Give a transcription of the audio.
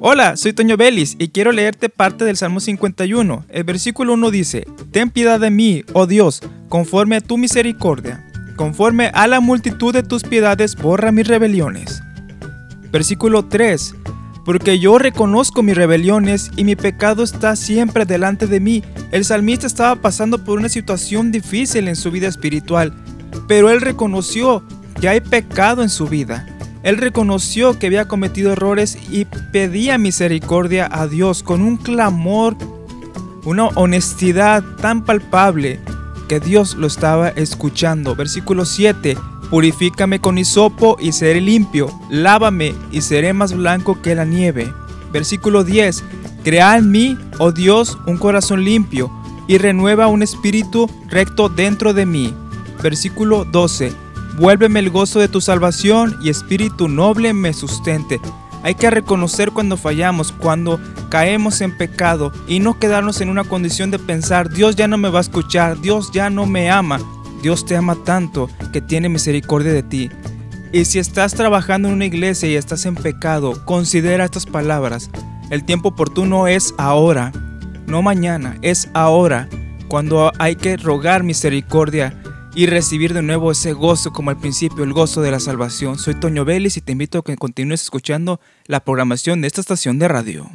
Hola, soy Toño Belis y quiero leerte parte del Salmo 51. El versículo 1 dice, Ten piedad de mí, oh Dios, conforme a tu misericordia. Conforme a la multitud de tus piedades, borra mis rebeliones. Versículo 3. Porque yo reconozco mis rebeliones y mi pecado está siempre delante de mí. El salmista estaba pasando por una situación difícil en su vida espiritual, pero él reconoció que hay pecado en su vida. Él reconoció que había cometido errores y pedía misericordia a Dios con un clamor, una honestidad tan palpable que Dios lo estaba escuchando. Versículo 7. Purifícame con hisopo y seré limpio, lávame y seré más blanco que la nieve. Versículo 10. Crea en mí, oh Dios, un corazón limpio y renueva un espíritu recto dentro de mí. Versículo 12 Vuélveme el gozo de tu salvación y espíritu noble me sustente. Hay que reconocer cuando fallamos, cuando caemos en pecado y no quedarnos en una condición de pensar, Dios ya no me va a escuchar, Dios ya no me ama. Dios te ama tanto que tiene misericordia de ti. Y si estás trabajando en una iglesia y estás en pecado, considera estas palabras. El tiempo oportuno es ahora, no mañana, es ahora, cuando hay que rogar misericordia y recibir de nuevo ese gozo como al principio, el gozo de la salvación. Soy Toño Vélez y te invito a que continúes escuchando la programación de esta estación de radio.